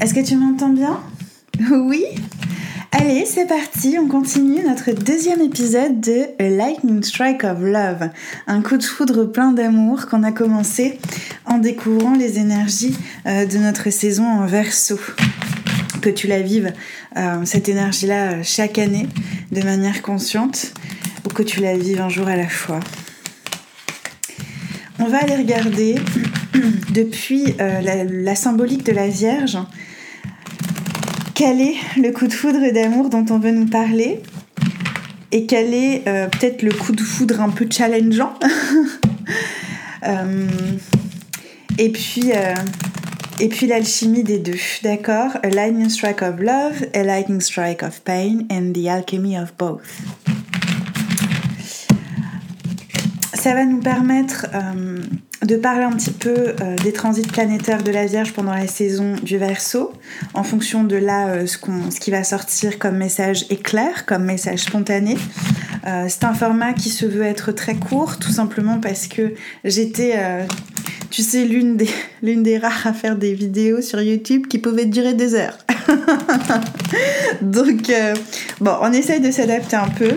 Est-ce que tu m'entends bien Oui Allez, c'est parti, on continue notre deuxième épisode de A Lightning Strike of Love, un coup de foudre plein d'amour qu'on a commencé en découvrant les énergies euh, de notre saison en verso. Que tu la vives, euh, cette énergie-là, chaque année, de manière consciente, ou que tu la vives un jour à la fois. On va aller regarder depuis euh, la, symbolique de la Vierge quel est le coup de foudre d'amour dont on veut nous parler et quel est euh, peut-être le coup de foudre un peu challengeant. Euh, et puis, et puis l'alchimie des deux, d'accord? A lightning strike of love, a lightning strike of pain, and the alchemy of both. Ça va nous permettre euh, de parler un petit peu euh, des transits planétaires de la Vierge pendant la saison du Verseau, en fonction de là euh, ce, ce, qui va sortir comme message éclair, comme message spontané. c'est un format qui se veut être très court, tout simplement parce que j'étais, tu sais, l'une des, l'une des rares à faire des vidéos sur YouTube qui pouvaient durer des heures. Donc, bon, on essaye de s'adapter un peu.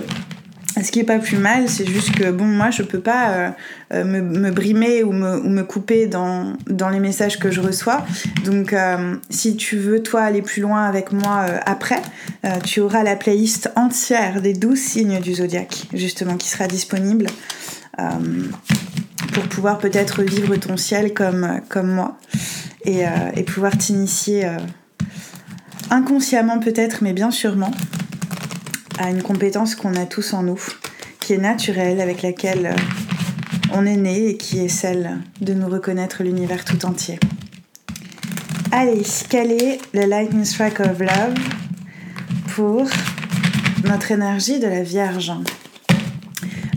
Ce qui est pas plus mal, c'est juste que bon, moi je peux pas euh, euh, me, brimer ou me, ou me couper dans, dans, les messages que je reçois. Donc, euh, si tu veux, toi, aller plus loin avec moi après, tu auras la playlist entière des 12 signes du zodiaque, justement, qui sera disponible pour pouvoir peut-être vivre ton ciel comme, comme moi et, et pouvoir t'initier inconsciemment peut-être, mais bien sûrement à une compétence qu'on a tous en nous, qui est naturelle, avec laquelle euh, on est né et qui est celle de nous reconnaître l'univers tout entier. Allez, est le Lightning Strike of Love pour notre énergie de la Vierge?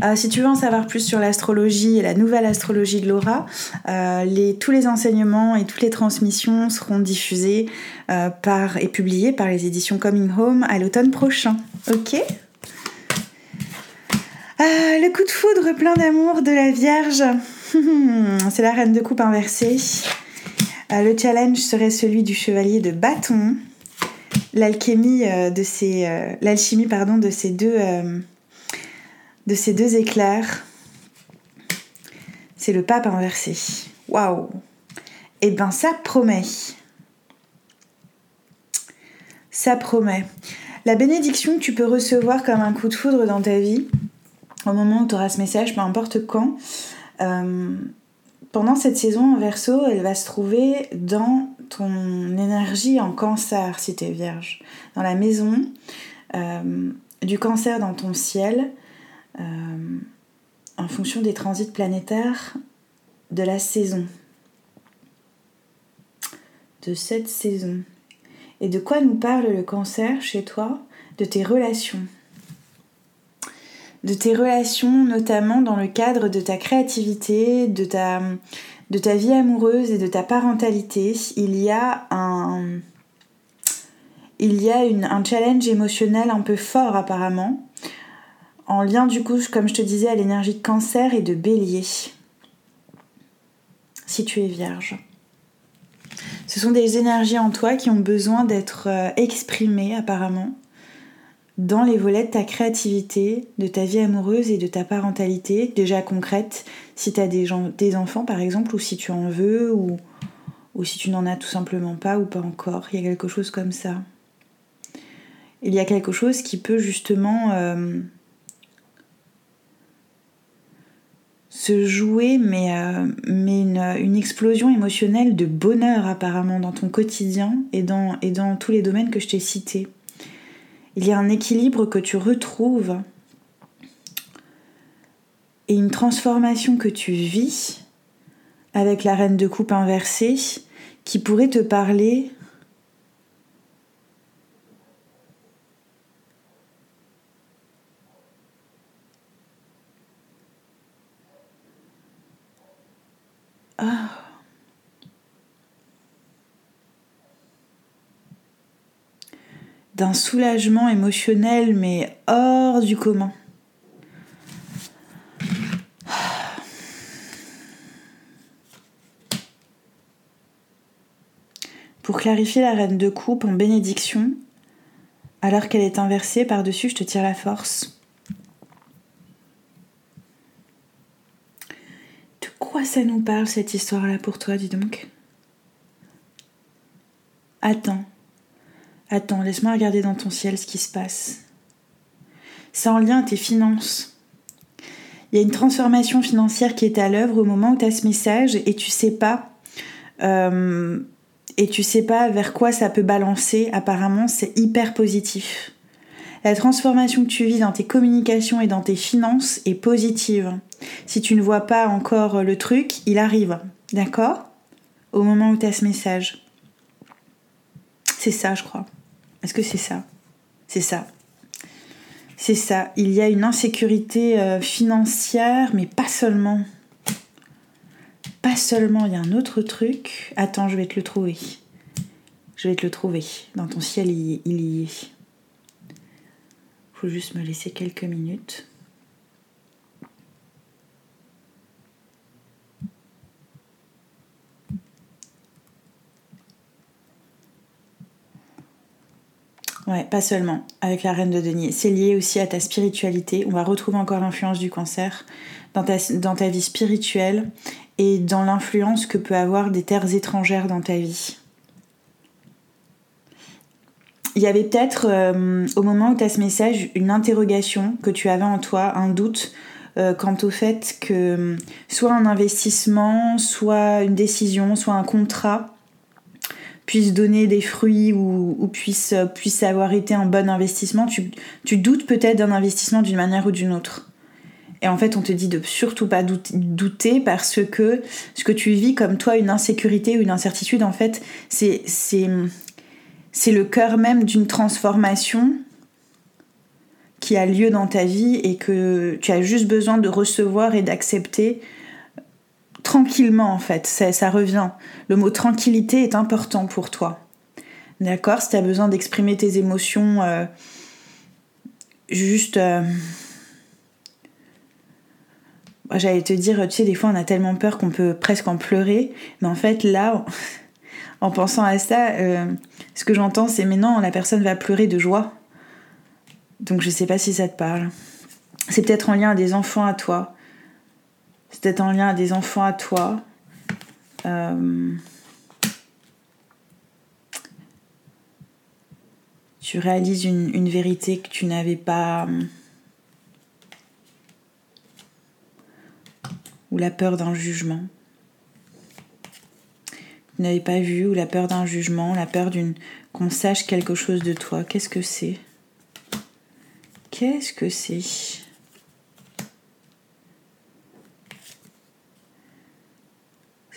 Euh, si tu veux en savoir plus sur l'astrologie et la nouvelle astrologie de Laura, euh, tous les enseignements et toutes les transmissions seront diffusés par, et publiés par les éditions Coming Home à l'automne prochain. Ok? Le coup de foudre plein d'amour de la Vierge. C'est la reine de coupe inversée. Euh, le challenge serait celui du chevalier de bâton. L'alchimie euh, de ces, euh, l'alchimie pardon de ces deux, de ces deux éclairs. C'est le pape inversé. Waouh Eh ben ça promet. Ça promet. La bénédiction que tu peux recevoir comme un coup de foudre dans ta vie, au moment où tu auras ce message, peu importe quand, euh, pendant cette saison en verso, elle va se trouver dans ton énergie en cancer si tu es vierge, dans la maison euh, du cancer dans ton ciel, euh, en fonction des transits planétaires de la saison, de cette saison. Et de quoi nous parle le cancer chez toi? De tes relations. De tes relations notamment dans le cadre de ta créativité, de ta, de ta vie amoureuse et de ta parentalité. Il y a un, il y a un challenge émotionnel un peu fort apparemment, en lien du coup, comme je te disais, à l'énergie de cancer et de bélier, si tu es vierge. Ce sont des énergies en toi qui ont besoin d'être euh, exprimées apparemment dans les volets de ta créativité, de ta vie amoureuse et de ta parentalité, déjà concrète, si tu as des, enfants par exemple, ou si tu en veux, ou, ou si tu n'en as tout simplement pas, ou pas encore. Il y a quelque chose comme ça. Il y a quelque chose qui peut justement euh, se jouer, mais, euh, mais une, explosion émotionnelle de bonheur apparemment dans ton quotidien et dans, et dans tous les domaines que je t'ai cités. Il y a un équilibre que tu retrouves et une transformation que tu vis avec la reine de coupe inversée qui pourrait te parler D'un soulagement émotionnel, mais hors du commun. Pour clarifier la reine de coupe en bénédiction, alors qu'elle est inversée par-dessus, je te tire la force. De quoi ça nous parle cette histoire-là pour toi, dis donc? Attends, attends, laisse-moi regarder dans ton ciel ce qui se passe. C'est en lien à tes finances. Il y a une transformation financière qui est à l'œuvre au moment où tu as ce message et tu sais pas. Euh, et tu sais pas vers quoi ça peut balancer. Apparemment, c'est hyper positif. La transformation que tu vis dans tes communications et dans tes finances est positive. Si tu ne vois pas encore le truc, il arrive. D'accord? Au moment où tu as ce message. C'est ça, je crois. Est-ce que c'est ça? C'est ça. C'est ça. Il y a une insécurité euh, financière, mais pas seulement. Pas seulement, il y a un autre truc. Attends, je vais te le trouver. Je vais te le trouver. Dans ton ciel, il, il y est. Faut juste me laisser quelques minutes. Ouais, pas seulement avec la reine de denier. C'est lié aussi à ta spiritualité. On va retrouver encore l'influence du cancer dans ta, vie spirituelle et dans l'influence que peut avoir des terres étrangères dans ta vie. Il y avait peut-être, euh, au moment où tu as ce message, une interrogation que tu avais en toi, un doute euh, quant au fait que soit un investissement, soit une décision, soit un contrat puisse donner des fruits ou, puisse, puisse avoir été un bon investissement, tu, tu doutes peut-être d'un investissement d'une manière ou d'une autre. Et en fait, on te dit de surtout pas douter parce que ce que tu vis comme toi, une insécurité ou une incertitude, en fait, c'est, c'est, c'est le cœur même d'une transformation qui a lieu dans ta vie et que tu as juste besoin de recevoir et d'accepter tranquillement en fait, ça, revient. Le mot tranquillité est important pour toi. D'accord? Si tu as besoin d'exprimer tes émotions euh, juste... Euh, j'allais te dire, tu sais, des fois on a tellement peur qu'on peut presque en pleurer, mais en fait là, en pensant à ça, euh, ce que j'entends c'est mais non, la personne va pleurer de joie. Donc je sais pas si ça te parle. C'est peut-être en lien à des enfants à toi peut-être en lien à des enfants à toi. Euh, tu réalises une, vérité que tu n'avais pas. ou la peur d'un jugement. Tu n'avais pas vu, ou la peur d'un jugement, la peur d'une qu'on sache quelque chose de toi. Qu'est-ce que c'est? Qu'est-ce que c'est?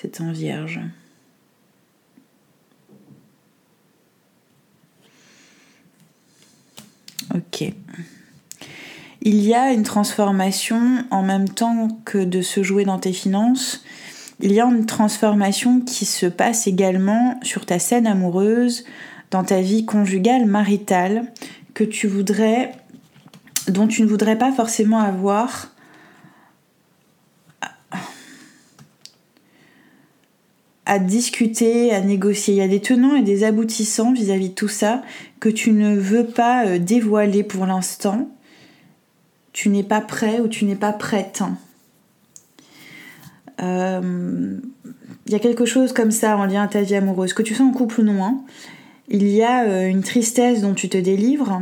C'est un vierge. Ok. Il y a une transformation en même temps que de se jouer dans tes finances. Il y a une transformation qui se passe également sur ta scène amoureuse, dans ta vie conjugale, maritale, que tu voudrais, dont tu ne voudrais pas forcément avoir à discuter, à négocier. Il y a des tenants et des aboutissants vis-à-vis de tout ça que tu ne veux pas euh, dévoiler pour l'instant. Tu n'es pas prêt ou tu n'es pas prête. Euh, il y a quelque chose comme ça en lien à ta vie amoureuse, que tu sois en couple ou non. Hein. Il y a euh, une tristesse dont tu te délivres.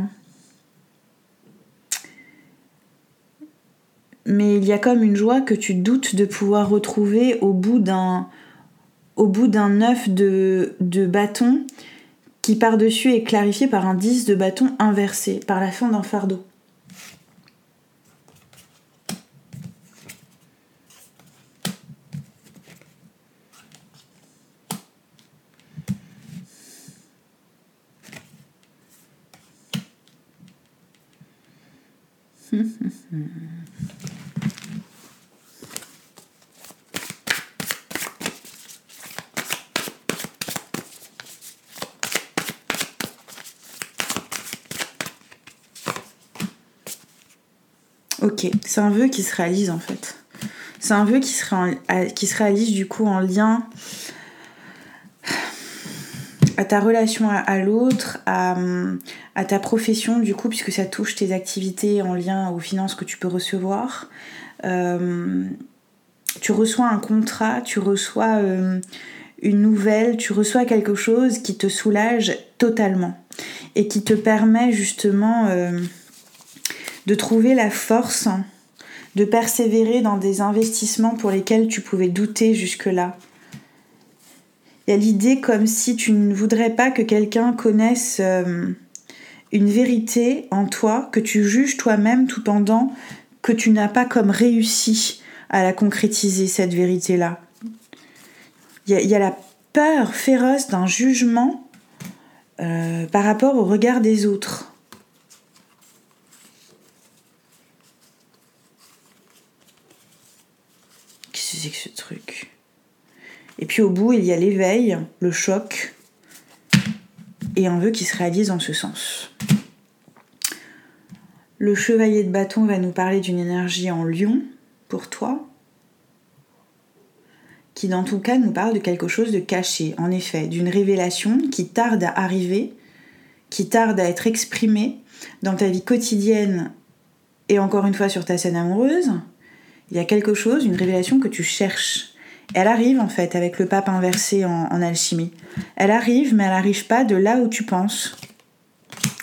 Mais il y a comme une joie que tu doutes de pouvoir retrouver au bout d'un au bout d'un œuf de, de bâton qui par-dessus est clarifié par un 10 de bâton inversé, par la fin d'un fardeau. C'est un vœu qui se réalise en fait. C'est un vœu qui se, qui se réalise du coup en lien à ta relation à, l'autre, à, ta profession du coup, puisque ça touche tes activités en lien aux finances que tu peux recevoir. Euh, tu reçois un contrat, tu reçois euh, une nouvelle, tu reçois quelque chose qui te soulage totalement et qui te permet justement euh, de trouver la force de persévérer dans des investissements pour lesquels tu pouvais douter jusque-là il y a l'idée comme si tu ne voudrais pas que quelqu'un connaisse euh, une vérité en toi, que tu juges toi-même tout pendant que tu n'as pas comme réussi à la concrétiser, cette vérité-là. Il y, a la peur féroce d'un jugement euh, par rapport au regard des autres. Qu'est-ce et puis au bout, il y a l'éveil, le choc et un vœu qui se réalise en ce sens. Le chevalier de bâton va nous parler d'une énergie en lion pour toi, qui dans tout cas nous parle de quelque chose de caché, en effet, d'une révélation qui tarde à arriver, qui tarde à être exprimée dans ta vie quotidienne et encore une fois sur ta scène amoureuse. Il y a quelque chose, une révélation que tu cherches elle arrive en fait avec le pape inversé en, alchimie. Elle arrive, mais elle n'arrive pas de là où tu penses.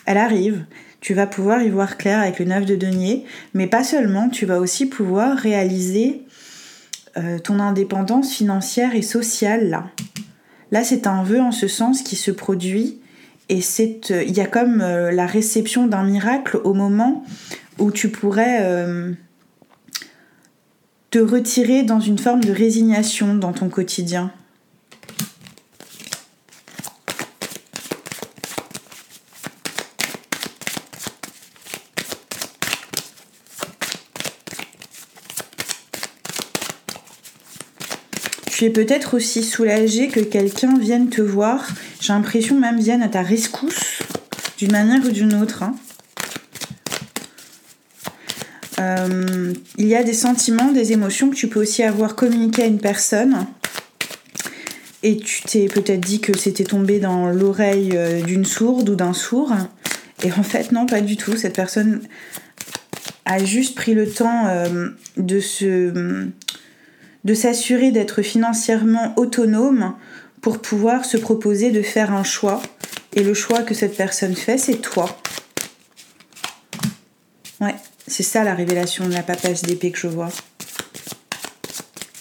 Elle arrive. Tu vas pouvoir y voir clair avec le 9 de denier, mais pas seulement, tu vas aussi pouvoir réaliser euh, ton indépendance financière et sociale là. Là, c'est un vœu en ce sens qui se produit et euh, il y a comme euh, la réception d'un miracle au moment où tu pourrais te retirer dans une forme de résignation dans ton quotidien. Tu es peut-être aussi soulagé que quelqu'un vienne te voir. J'ai l'impression même vienne à ta rescousse d'une manière ou d'une autre. Hein. Euh, il y a des sentiments, des émotions que tu peux aussi avoir communiqué à une personne. Et tu t'es peut-être dit que c'était tombé dans l'oreille euh, d'une sourde ou d'un sourd. Et en fait, non, pas du tout. Cette personne a juste pris le temps euh, de se de s'assurer d'être financièrement autonome pour pouvoir se proposer de faire un choix. Et le choix que cette personne fait, c'est toi. Ouais. C'est ça la révélation de la papasse d'épée que je vois.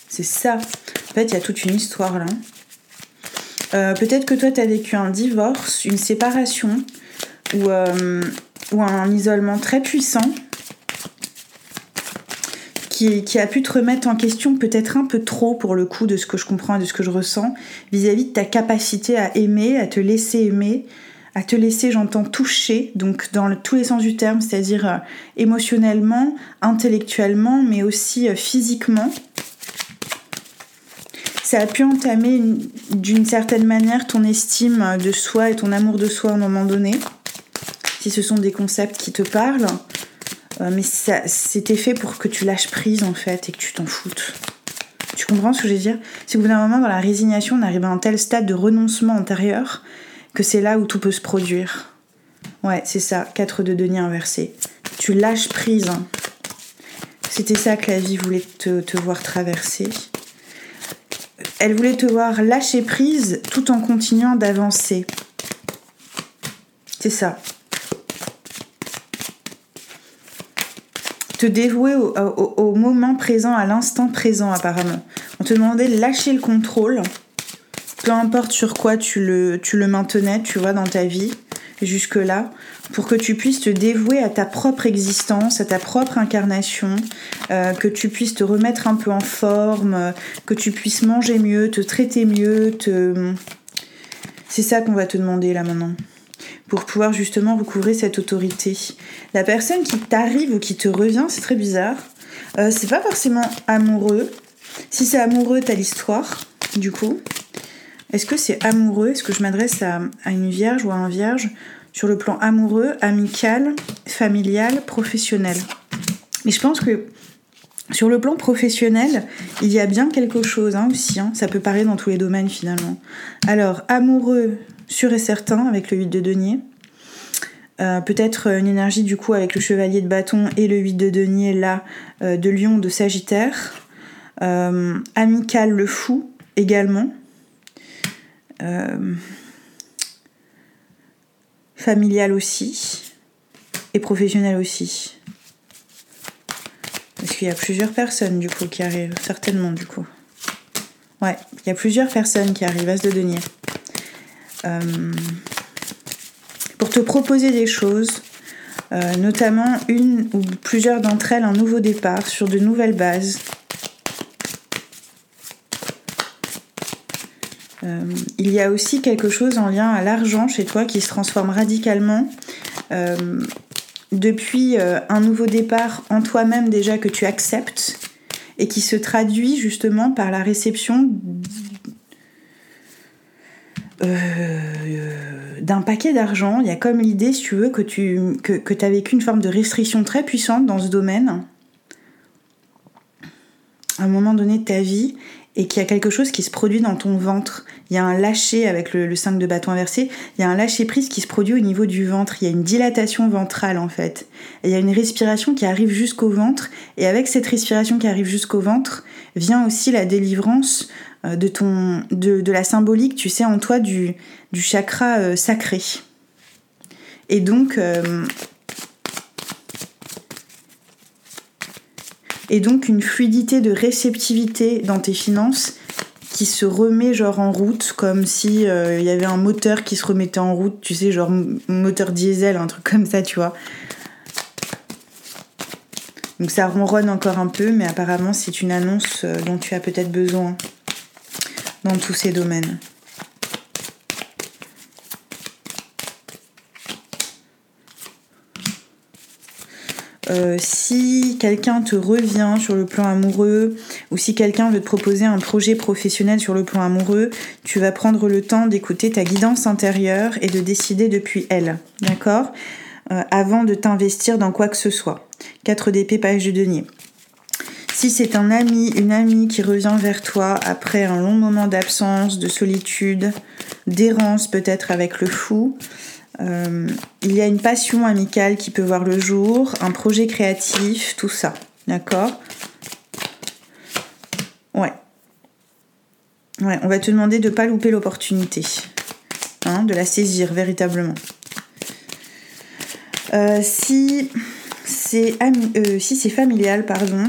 C'est ça. En fait, il y a toute une histoire là. Euh, peut-être que toi, tu as vécu un divorce, une séparation ou, euh, un isolement très puissant qui, a pu te remettre en question peut-être un peu trop pour le coup de ce que je comprends et de ce que je ressens vis-à-vis -vis de ta capacité à aimer, à te laisser aimer, à te laisser, j'entends, toucher, donc dans tous les sens du terme, c'est-à-dire euh, émotionnellement, intellectuellement, mais aussi euh, physiquement. Ça a pu entamer d'une certaine manière ton estime de soi et ton amour de soi à un moment donné, si ce sont des concepts qui te parlent. Euh, mais c'était fait pour que tu lâches prise en fait et que tu t'en foutes. Tu comprends ce que je veux dire? C'est qu'au bout d'un moment, dans la résignation, on arrive à un tel stade de renoncement intérieur que c'est là où tout peut se produire. Ouais, c'est ça, 4 de denier inversé. Tu lâches prise. C'était ça que la vie voulait te, te voir traverser. Elle voulait te voir lâcher prise tout en continuant d'avancer. C'est ça. Te dévouer au moment présent, à l'instant présent apparemment. On te demandait de lâcher le contrôle peu importe sur quoi tu le, maintenais, tu vois, dans ta vie, jusque-là, pour que tu puisses te dévouer à ta propre existence, à ta propre incarnation, euh, que tu puisses te remettre un peu en forme, que tu puisses manger mieux, te traiter mieux, te... C'est ça qu'on va te demander là maintenant pour pouvoir justement recouvrer cette autorité. La personne qui t'arrive ou qui te revient, c'est très bizarre. Euh, c'est pas forcément amoureux. Si c'est amoureux, t'as l'histoire, du coup. Est-ce que c'est amoureux? Est-ce que je m'adresse à, une vierge ou à un vierge sur le plan amoureux, amical, familial, professionnel? Mais je pense que sur le plan professionnel, il y a bien quelque chose hein, aussi. Hein. ça peut paraître dans tous les domaines finalement. Alors, amoureux, sûr et certain avec le 8 de denier. Euh, peut-être une énergie du coup avec le chevalier de bâton et le 8 de denier là de lion de sagittaire. amical le fou également. Familial aussi. Et professionnel aussi. Parce qu'il y a plusieurs personnes du coup qui arrivent, certainement du coup. Ouais, il y a plusieurs personnes qui arrivent à se denier. Euh, pour te proposer des choses, euh, notamment une ou plusieurs d'entre elles, un nouveau départ sur de nouvelles bases. Euh, il y a aussi quelque chose en lien à l'argent chez toi qui se transforme radicalement depuis un nouveau départ en toi-même déjà que tu acceptes et qui se traduit justement par la réception euh, d'un paquet d'argent. Il y a comme l'idée, si tu veux, que tu que, as vécu une forme de restriction très puissante dans ce domaine à un moment donné de ta vie et qu'il y a quelque chose qui se produit dans ton ventre. Il y a un lâcher avec le, 5 de bâton inversé, il y a un lâcher prise qui se produit au niveau du ventre, il y a une dilatation ventrale en fait. Il y a une respiration qui arrive jusqu'au ventre et avec cette respiration qui arrive jusqu'au ventre vient aussi la délivrance euh, de, ton, de, la symbolique, tu sais, en toi du, du chakra euh, sacré. Et donc, euh, et donc une fluidité de réceptivité dans tes finances qui se remet genre en route comme si euh, il y avait un moteur qui se remettait en route, tu sais, genre moteur diesel, un truc comme ça, tu vois. Donc ça ronronne encore un peu, mais apparemment c'est une annonce euh, dont tu as peut-être besoin dans tous ces domaines. Euh, si quelqu'un te revient sur le plan amoureux ou si quelqu'un veut te proposer un projet professionnel sur le plan amoureux, tu vas prendre le temps d'écouter ta guidance intérieure et de décider depuis elle, d'accord? Euh, Avant de t'investir dans quoi que ce soit. 4 d'épée, page de denier. Si c'est un ami, une amie qui revient vers toi après un long moment d'absence, de solitude, d'errance peut-être avec le fou, euh, il y a une passion amicale qui peut voir le jour, un projet créatif, tout ça. D'accord? Ouais. Ouais, on va te demander de ne pas louper l'opportunité. Hein, de la saisir véritablement. Euh, euh, si c'est familial, pardon,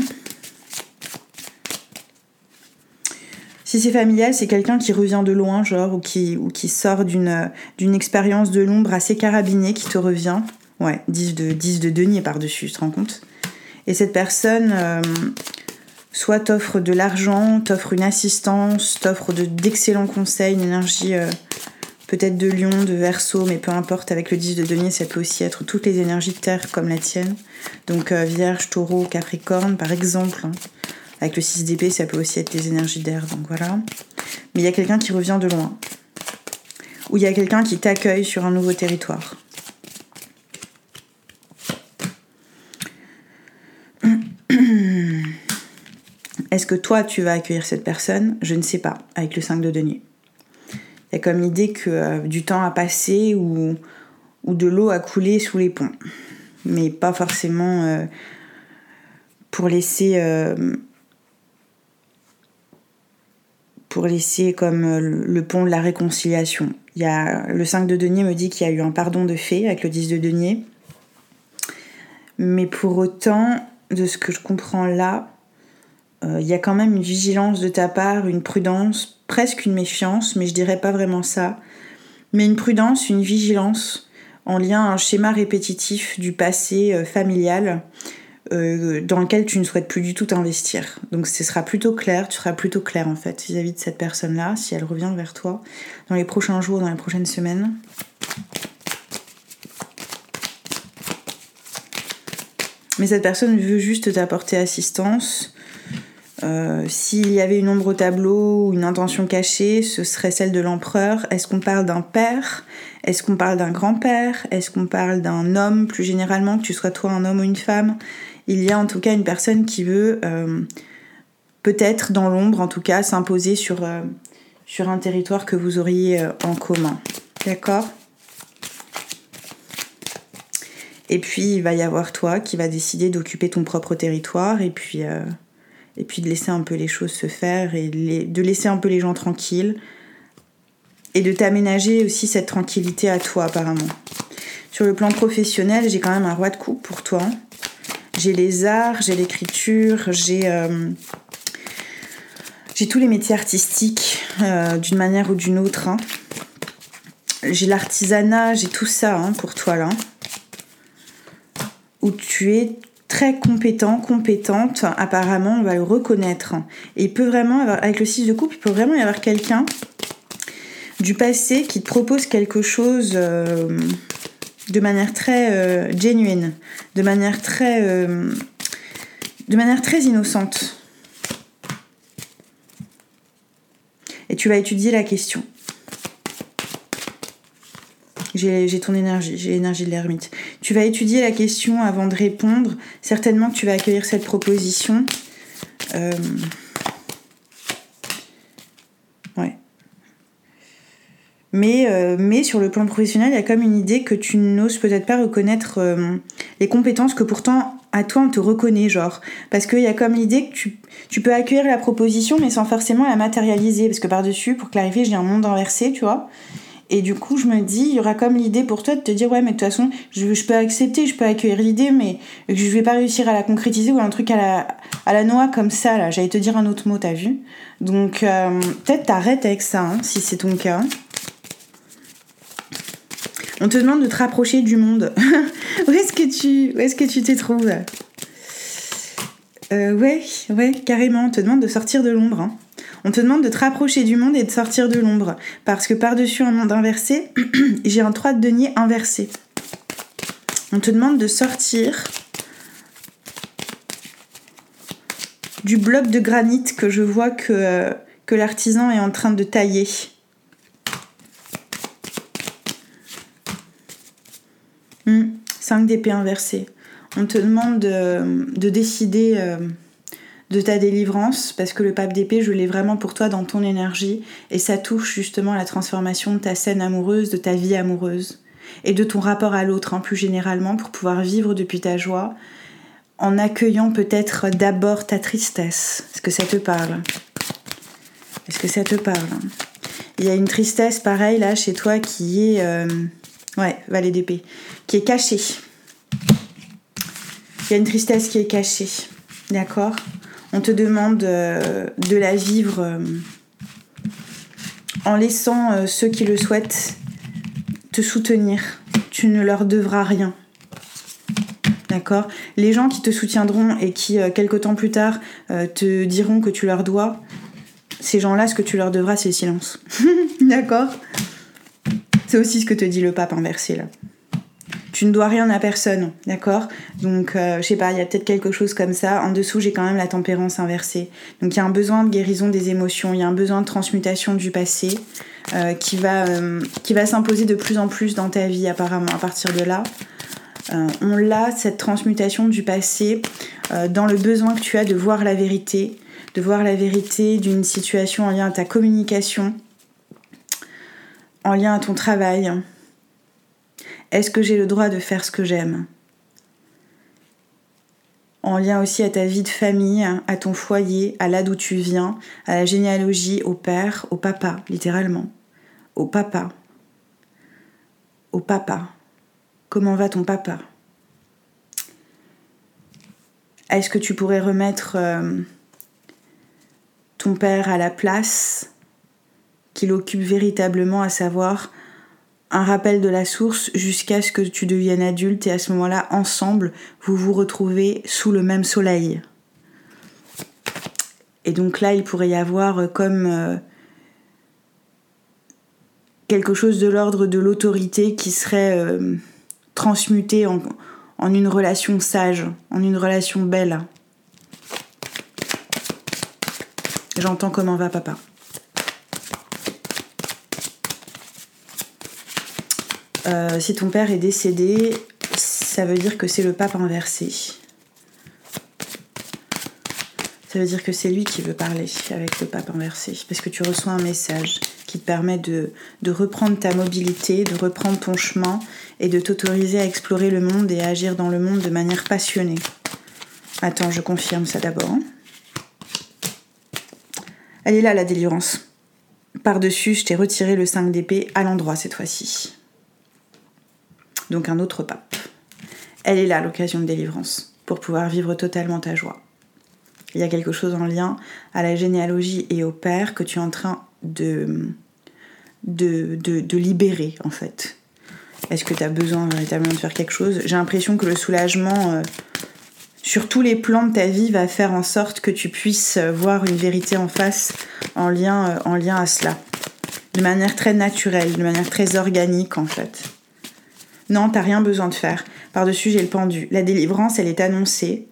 Si c'est familial, c'est quelqu'un qui revient de loin, genre, ou qui, ou qui sort d'une, expérience de l'ombre assez carabinée qui te revient. Ouais, 10 de, 10 de denier par-dessus, tu te rends compte Et cette personne, euh, soit t'offre de l'argent, t'offre une assistance, t'offre de, d'excellents conseils, une énergie euh, peut-être de lion, de verso, mais peu importe, avec le 10 de denier, ça peut aussi être toutes les énergies de terre comme la tienne. Donc euh, vierge, taureau, capricorne, par exemple. Hein. Avec le 6 d'épée, ça peut aussi être des énergies d'air, donc voilà. Mais il y a quelqu'un qui revient de loin. Ou il y a quelqu'un qui t'accueille sur un nouveau territoire. Est-ce que toi, tu vas accueillir cette personne? Je ne sais pas, avec le 5 de denier. Il y a comme l'idée que euh, du temps a passé ou, ou de l'eau a coulé sous les ponts. Mais pas forcément euh, pour laisser euh, pour laisser comme euh, le pont de la réconciliation. Il y a, le 5 de denier me dit qu'il y a eu un pardon de fait avec le 10 de denier. Mais pour autant, de ce que je comprends là, euh, il y a quand même une vigilance de ta part, une prudence, presque une méfiance, mais je dirais pas vraiment ça. Mais une prudence, une vigilance en lien à un schéma répétitif du passé euh, familial euh, dans lequel tu ne souhaites plus du tout investir. Donc ce sera plutôt clair, tu seras plutôt clair en fait vis-à-vis de cette personne-là, si elle revient vers toi dans les prochains jours, dans les prochaines semaines. Mais cette personne veut juste t'apporter assistance. Euh, s'il y avait une ombre au tableau ou une intention cachée, ce serait celle de l'empereur. Est-ce qu'on parle d'un père? Est-ce qu'on parle d'un grand-père? Est-ce qu'on parle d'un homme plus généralement, que tu sois toi un homme ou une femme? Il y a en tout cas une personne qui veut euh, peut-être dans l'ombre en tout cas s'imposer sur, euh, un territoire que vous auriez euh, en commun. D'accord? Et puis il va y avoir toi qui va décider d'occuper ton propre territoire et puis, et puis de laisser un peu les choses se faire et de laisser un peu les gens tranquilles et de t'aménager aussi cette tranquillité à toi apparemment. Sur le plan professionnel, j'ai quand même un roi de coupe pour toi. J'ai les arts, j'ai l'écriture, j'ai euh, tous les métiers artistiques euh, d'une manière ou d'une autre. Hein. J'ai l'artisanat, j'ai tout ça hein, pour toi là où tu es très compétent, compétente, apparemment, on va le reconnaître. Et il peut vraiment, avoir, avec le 6 de coupe, il peut vraiment y avoir quelqu'un du passé qui te propose quelque chose euh, de manière très euh, genuine, de manière très, euh, de manière très innocente. Et tu vas étudier la question. J'ai ton énergie, j'ai l'énergie de l'ermite. Tu vas étudier la question avant de répondre. Certainement que tu vas accueillir cette proposition. Euh, Mais, euh, mais sur le plan professionnel, il y a comme une idée que tu n'oses peut-être pas reconnaître euh, les compétences que pourtant à toi on te reconnaît, genre. Parce qu'il y a comme l'idée que tu, tu, peux accueillir la proposition mais sans forcément la matérialiser. Parce que par-dessus, pour clarifier, j'ai un monde inversé, tu vois. Et du coup, je me dis, il y aura comme l'idée pour toi de te dire, ouais, mais de toute façon, je, je peux accepter, je peux accueillir l'idée, mais je vais pas réussir à la concrétiser ou un truc à la, à la noix comme ça, là. J'allais te dire un autre mot, t'as vu? Donc, euh, peut-être t'arrêtes avec ça, hein, si c'est ton cas. On te demande de te rapprocher du monde. où est-ce que tu, où est-ce que tu te trouves? Euh, Ouais, ouais, carrément. On te demande de sortir de l'ombre. Hein. On te demande de te rapprocher du monde et de sortir de l'ombre. Parce que par-dessus un monde inversé, j'ai un 3 de denier inversé. On te demande de sortir du bloc de granit que je vois que, euh, que l'artisan est en train de tailler. Hmm, 5 d'épée inversée. On te demande de, décider euh, de ta délivrance, parce que le pape d'épée, je l'ai vraiment pour toi dans ton énergie, et ça touche justement la transformation de ta scène amoureuse, de ta vie amoureuse, et de ton rapport à l'autre, hein, plus généralement, pour pouvoir vivre depuis ta joie, en accueillant peut-être d'abord ta tristesse. Est-ce que ça te parle? Est-ce que ça te parle? Il y a une tristesse pareille là chez toi qui est... Euh, ouais, valet d'épée. Qui est cachée. Il y a une tristesse qui est cachée. D'accord? On te demande euh, de la vivre euh, en laissant euh, ceux qui le souhaitent te soutenir. Tu ne leur devras rien. D'accord? Les gens qui te soutiendront et qui, quelque temps plus tard, te diront que tu leur dois, ces gens-là, ce que tu leur devras, c'est le silence. D'accord? C'est aussi ce que te dit le pape inversé, là tu ne dois rien à personne, d'accord? Donc, euh, je sais pas, il y a peut-être quelque chose comme ça. En dessous, j'ai quand même la tempérance inversée. Donc, il y a un besoin de guérison des émotions, il y a un besoin de transmutation du passé euh, qui va, euh, qui va s'imposer de plus en plus dans ta vie, apparemment, à partir de là. on l'a, cette transmutation du passé, dans le besoin que tu as de voir la vérité, de voir la vérité d'une situation en lien à ta communication, en lien à ton travail, est-ce que j'ai le droit de faire ce que j'aime? En lien aussi à ta vie de famille, à ton foyer, à là d'où tu viens, à la généalogie, au père, au papa, littéralement. Au papa. Au papa. Comment va ton papa? Est-ce que tu pourrais remettre euh, ton père à la place? Qu'il occupe véritablement, à savoir un rappel de la source jusqu'à ce que tu deviennes adulte et à ce moment-là, ensemble, vous vous retrouvez sous le même soleil. Et donc là, il pourrait y avoir comme euh, quelque chose de l'ordre de l'autorité qui serait euh, transmuté en une relation sage, en une relation belle. J'entends comment va papa. Euh, si ton père est décédé, ça veut dire que c'est le pape inversé. Ça veut dire que c'est lui qui veut parler avec le pape inversé, parce que tu reçois un message. qui te permet de, reprendre ta mobilité, de reprendre ton chemin et de t'autoriser à explorer le monde et à agir dans le monde de manière passionnée. Attends, je confirme ça d'abord. hein. Elle est là, la délivrance. Par-dessus, je t'ai retiré le 5 d'épée à l'endroit cette fois-ci. Donc un autre pape. Elle est là, l'occasion de délivrance, pour pouvoir vivre totalement ta joie. Il y a quelque chose en lien à la généalogie et au père que tu es en train de, de, de, de libérer, en fait. Est-ce que tu as besoin véritablement de faire quelque chose? J'ai l'impression que le soulagement, euh, sur tous les plans de ta vie, va faire en sorte que tu puisses voir une vérité en face en lien, euh, en lien à cela. De manière très naturelle, de manière très organique, en fait. Non, t'as rien besoin de faire. Par-dessus, j'ai le pendu. La délivrance, elle est annoncée.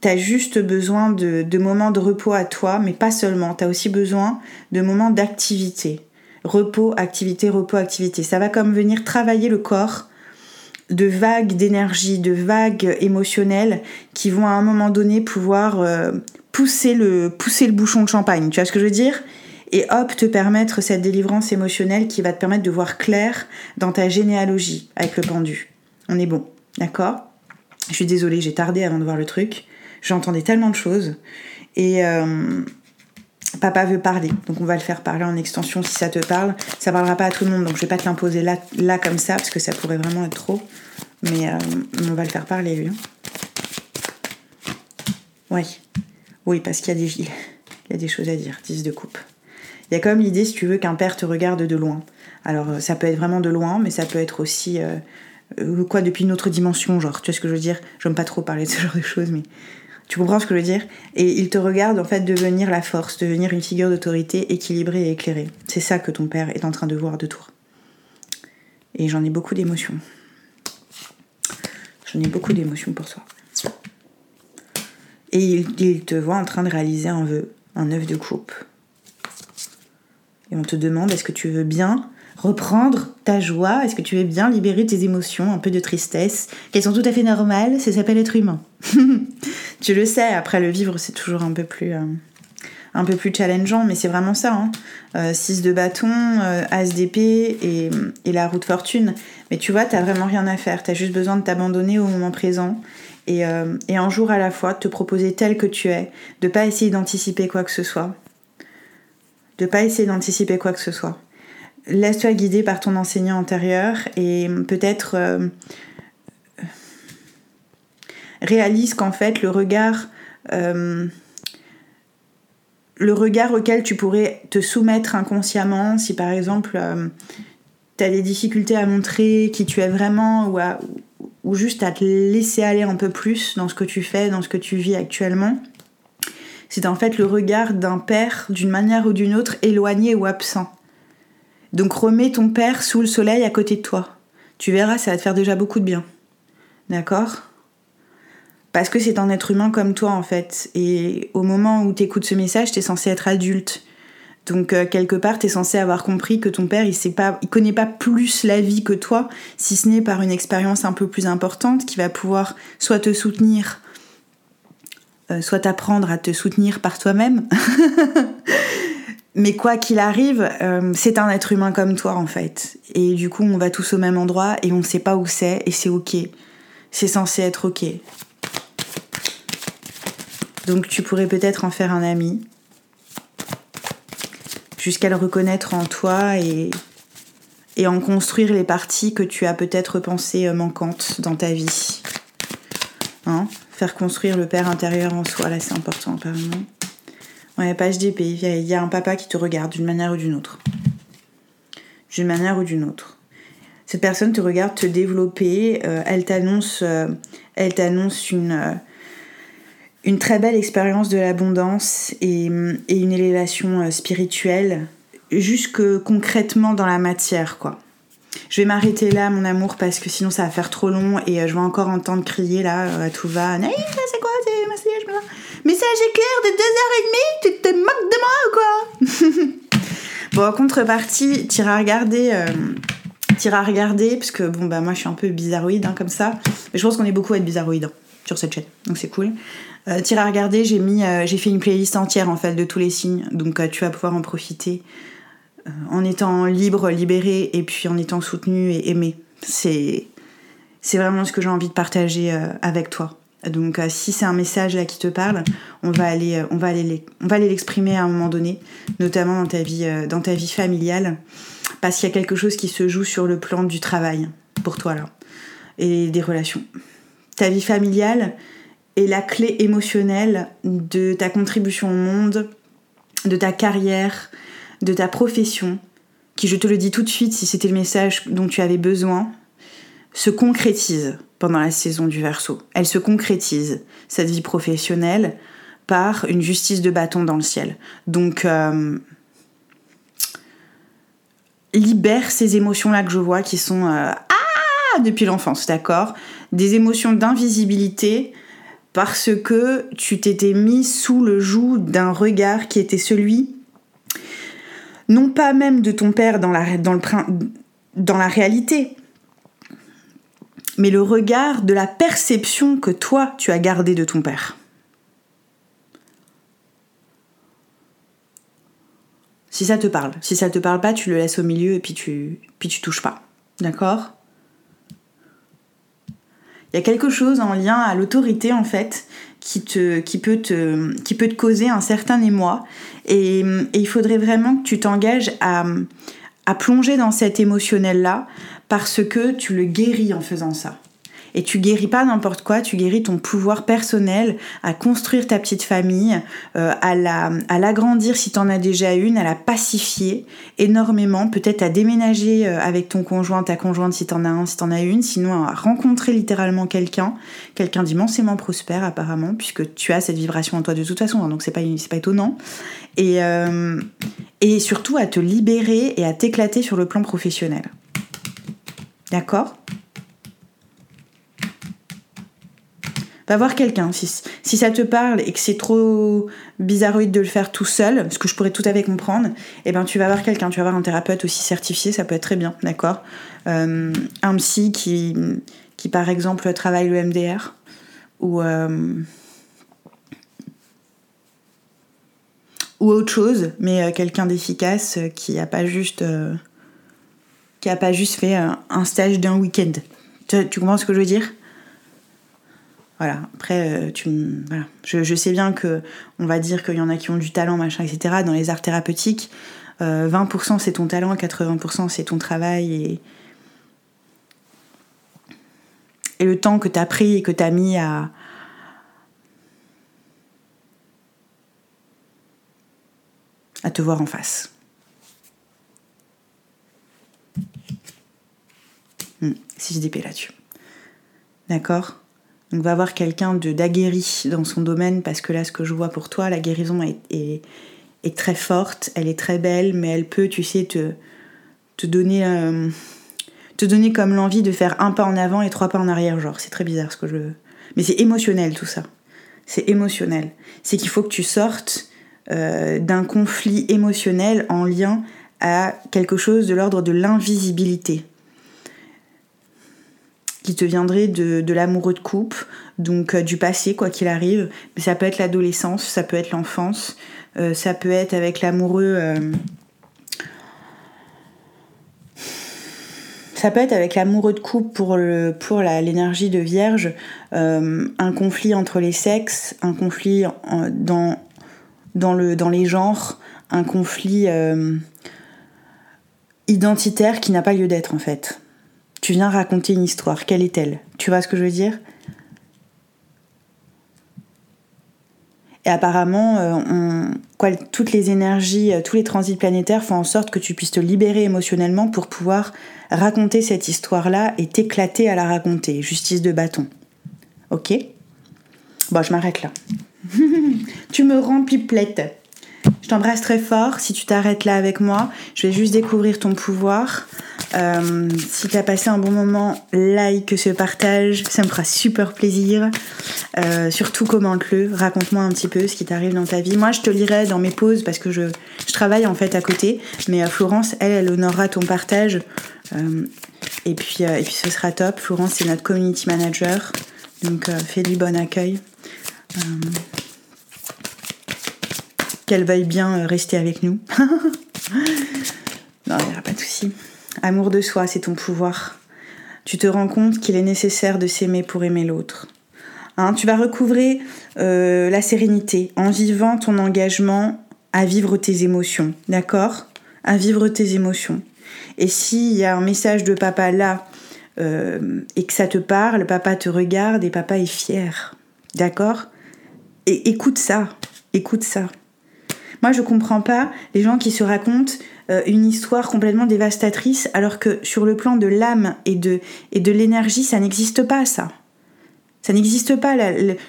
T'as juste besoin de, de moments de repos à toi, mais pas seulement. T'as aussi besoin de moments d'activité. Repos, activité, repos, activité. Ça va comme venir travailler le corps de vagues d'énergie, de vagues émotionnelles qui vont à un moment donné pouvoir euh, pousser, le, pousser le bouchon de champagne. Tu vois ce que je veux dire? Et hop, te permettre cette délivrance émotionnelle qui va te permettre de voir clair dans ta généalogie avec le pendu. On est bon, d'accord? Je suis désolée, j'ai tardé avant de voir le truc. J'entendais tellement de choses. Et euh, papa veut parler, donc on va le faire parler en extension si ça te parle. Ça parlera pas à tout le monde, donc je vais pas te l'imposer là, là comme ça, parce que ça pourrait vraiment être trop. Mais euh, on va le faire parler, lui. Oui. Oui, parce qu'il y, a des- il y a des choses à dire, 10 de coupe. Il y a quand même l'idée, si tu veux, qu'un père te regarde de loin. Alors, euh, ça peut être vraiment de loin, mais ça peut être aussi, euh, euh, quoi, depuis une autre dimension, genre, tu vois ce que je veux dire? J'aime pas trop parler de ce genre de choses, mais tu comprends ce que je veux dire? Et il te regarde, en fait, devenir la force, devenir une figure d'autorité équilibrée et éclairée. C'est ça que ton père est en train de voir de toi. Et j'en ai beaucoup d'émotions. J'en ai beaucoup d'émotions pour toi. Et il, il te voit en train de réaliser un vœu, un œuf de coupe. Et on te demande est-ce que tu veux bien reprendre ta joie? Est-ce que tu veux bien libérer tes émotions, un peu de tristesse, qu'elles sont tout à fait normales? Ça s'appelle être humain. tu le sais, après le vivre, c'est toujours un peu plus. euh, un peu plus challengeant, mais c'est vraiment ça. 6 de bâton, euh, as d'épée et, et la roue de fortune. Mais tu vois, t'as vraiment rien à faire. T'as juste besoin de t'abandonner au moment présent et, euh, un jour à la fois te proposer tel que tu es, de pas essayer d'anticiper quoi que ce soit. De pas essayer d'anticiper quoi que ce soit. Laisse-toi guider par ton enseignant antérieur et peut-être euh, réalise qu'en fait le regard euh, le regard auquel tu pourrais te soumettre inconsciemment si par exemple euh, tu as des difficultés à montrer qui tu es vraiment ou, ou juste à te laisser aller un peu plus dans ce que tu fais, dans ce que tu vis actuellement, c'est en fait le regard d'un père d'une manière ou d'une autre éloigné ou absent. Donc remets ton père sous le soleil à côté de toi. Tu verras, ça va te faire déjà beaucoup de bien. D'accord? Parce que c'est un être humain comme toi en fait. Et au moment où tu écoutes ce message, tu es censé être adulte. Donc euh, quelque part, tu es censé avoir compris que ton père, il sait pas, il connaît pas plus la vie que toi, si ce n'est par une expérience un peu plus importante qui va pouvoir soit te soutenir, euh, soit t'apprendre à te soutenir par toi-même. Mais quoi qu'il arrive, euh, c'est un être humain comme toi en fait. Et du coup, on va tous au même endroit et on ne sait pas où c'est et c'est ok. C'est censé être ok. Donc tu pourrais peut-être en faire un ami jusqu'à le reconnaître en toi et, et en construire les parties que tu as peut-être pensées manquantes dans ta vie. Hein? Faire construire le père intérieur en soi, là c'est important apparemment. Ouais, page d'épée, il y a un papa qui te regarde d'une manière ou d'une autre. D'une manière ou d'une autre. Cette personne te regarde te développer, euh, elle t'annonce euh, elle t'annonce une, euh, une très belle expérience de l'abondance et, et, une élévation spirituelle, jusque concrètement dans la matière, quoi. Je vais m'arrêter là, mon amour, parce que sinon ça va faire trop long et je vais encore entendre crier là à tout va. Naïf, c'est quoi c'est message Message éclair de 2h30 Tu te moques de moi ou quoi? Bon, en contrepartie, t'iras regarder. Euh, t'iras regarder, parce que bon, bah moi je suis un peu bizarroïde hein, comme ça. Mais je pense qu'on est beaucoup à être bizarroïde hein, sur cette chaîne, donc c'est cool. Euh, t'iras regarder, j'ai mis, euh, j'ai fait une playlist entière en fait de tous les signes, donc tu vas pouvoir en profiter en étant libre, libéré, et puis en étant soutenu et aimé. C'est, vraiment ce que j'ai envie de partager avec toi. Donc si c'est un message là qui te parle, on va aller, on va aller, on va aller l'exprimer à un moment donné, notamment dans ta vie, dans ta vie familiale, parce qu'il y a quelque chose qui se joue sur le plan du travail pour toi là et des relations. Ta vie familiale est la clé émotionnelle de ta contribution au monde, de ta carrière, de ta profession, qui, je te le dis tout de suite, si c'était le message dont tu avais besoin, se concrétise pendant la saison du verso. Elle se concrétise, cette vie professionnelle, par une justice de bâton dans le ciel. Donc, euh, libère ces émotions-là que je vois qui sont euh, ah depuis l'enfance, d'accord? Des émotions d'invisibilité parce que tu t'étais mis sous le joug d'un regard qui était celui non pas même de ton père dans la, réalité, mais le regard de la perception que toi tu as gardé de ton père. Si ça te parle. Si ça te parle pas, tu le laisses au milieu et puis tu, puis tu touches pas. D'accord? Il y a quelque chose en lien à l'autorité en fait qui, te, qui, peut te, qui peut te causer un certain émoi. Et, il faudrait vraiment que tu t'engages à plonger dans cet émotionnel-là parce que tu le guéris en faisant ça. Et tu guéris pas n'importe quoi, tu guéris ton pouvoir personnel à construire ta petite famille, euh, à la, à l'agrandir si tu en as déjà une, à la pacifier énormément, peut-être à déménager euh, avec ton conjoint, ta conjointe si t'en as un, si t'en as une, sinon à rencontrer littéralement quelqu'un, quelqu'un d'immensément prospère apparemment, puisque tu as cette vibration en toi de toute façon, hein, donc c'est pas, pas étonnant. Euh, et surtout à te libérer et à t'éclater sur le plan professionnel. D'accord? Va voir quelqu'un. Si, ça te parle et que c'est trop bizarroïde de le faire tout seul, ce que je pourrais tout à fait comprendre, eh ben tu vas voir quelqu'un. Tu vas voir un thérapeute aussi certifié, ça peut être très bien, d'accord? Euh, Un psy qui, par exemple, travaille le MDR ou. Euh, ou autre chose, mais euh, quelqu'un d'efficace qui a pas juste qui a pas juste fait un stage d'un week-end. Tu comprends ce que je veux dire? Voilà. Après, euh, tu, voilà. Je, sais bien que on va dire qu'il y en a qui ont du talent, machin, etc. Dans les arts thérapeutiques, 20% euh, c'est ton talent, 80% c'est ton travail et et le temps que tu as pris et que tu as mis à à te voir en face. Hmm, si je dépais là-dessus. D'accord? Donc va voir quelqu'un d'aguerri dans son domaine parce que là ce que je vois pour toi, la guérison est, très forte, elle est très belle, mais elle peut, tu sais, te, te donner euh, te donner comme l'envie de faire un pas en avant et trois pas en arrière, genre c'est très bizarre ce que je. Mais c'est émotionnel tout ça. C'est émotionnel. C'est qu'il faut que tu sortes euh, d'un conflit émotionnel en lien à quelque chose de l'ordre de l'invisibilité qui te viendrait de, l'amoureux de couple, donc euh, du passé, quoi qu'il arrive. Mais ça peut être l'adolescence, ça peut être l'enfance, euh, ça peut être avec l'amoureux. Euh, ça peut être avec l'amoureux de couple pour, le, pour l'énergie de vierge, un conflit entre les sexes, un conflit dans, dans, le, dans les genres, un conflit identitaire qui n'a pas lieu d'être en fait tu viens raconter une histoire. Quelle est-elle? Tu vois ce que je veux dire? Et apparemment, euh, toutes les énergies, euh, tous les transits planétaires font en sorte que tu puisses te libérer émotionnellement pour pouvoir raconter cette histoire-là et t'éclater à la raconter. Justice de bâton. Ok? Bon, je m'arrête là. tu me rends pipelette. Je t'embrasse très fort. Si tu t'arrêtes là avec moi, je vais juste découvrir ton pouvoir. Euh, si tu as passé un bon moment, like ce partage, ça me fera super plaisir. Euh, surtout commente-le, raconte-moi un petit peu ce qui t'arrive dans ta vie. Moi, je te lirai dans mes pauses parce que je, je travaille en fait à côté. Mais euh, Florence, elle, elle honorera ton partage. et, puis, et puis ce sera top. Florence, c'est notre community manager. Donc fais-lui bon accueil. Qu'elle veuille bien rester avec nous. Non, il n'y aura pas de souci. Amour de soi, c'est ton pouvoir. Tu te rends compte qu'il est nécessaire de s'aimer pour aimer l'autre. Hein, tu vas recouvrer euh, la sérénité en vivant ton engagement à vivre tes émotions, d'accord? À vivre tes émotions. Et s'il y a un message de papa là euh, et que ça te parle, papa te regarde et papa est fier, d'accord? Et écoute ça, écoute ça. Moi, je comprends pas les gens qui se racontent euh, une histoire complètement dévastatrice alors que sur le plan de l'âme et de, l'énergie, ça n'existe pas, ça. Ça n'existe pas.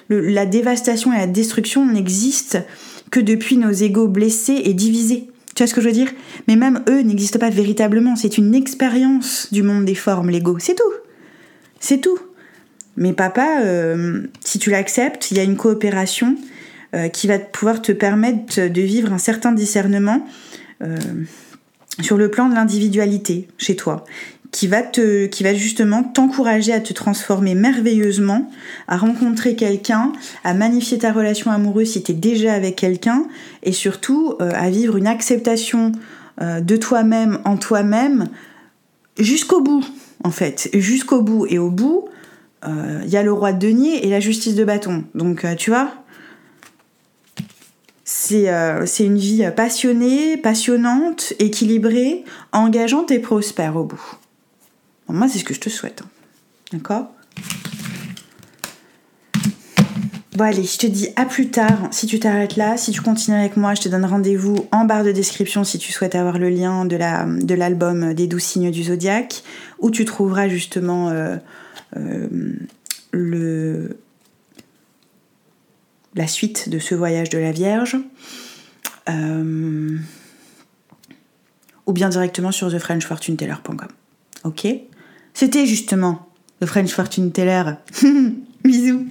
La, dévastation et la destruction n'existent que depuis nos égaux blessés et divisés. Tu vois ce que je veux dire? Mais même eux n'existent pas véritablement. C'est une expérience du monde des formes, l'ego. C'est tout. C'est tout. Mais papa, euh, si tu l'acceptes, il y a une coopération euh, qui va pouvoir te permettre de vivre un certain discernement euh, sur le plan de l'individualité chez toi qui va te, qui va justement t'encourager à te transformer merveilleusement, à rencontrer quelqu'un, à magnifier ta relation amoureuse si tu es déjà avec quelqu'un, et surtout euh, à vivre une acceptation de toi-même en toi-même jusqu'au bout, en fait, jusqu'au bout. Et au bout, il y a le roi de denier et la justice de bâton. Donc, tu vois, c'est une vie passionnée, passionnante, équilibrée, engageante et prospère au bout moi, c'est ce que je te souhaite. Hein. D'accord? Bon allez, je te dis à plus tard si tu t'arrêtes là. Si tu continues avec moi, je te donne rendez-vous en barre de description si tu souhaites avoir le lien de l'album des douze signes du zodiaque, où tu trouveras justement euh, euh, le, la suite de ce voyage de la Vierge. Euh, ou bien directement sur thefrenchfortuneteller.com. Ok? C'était justement le French Fortune Teller. Bisous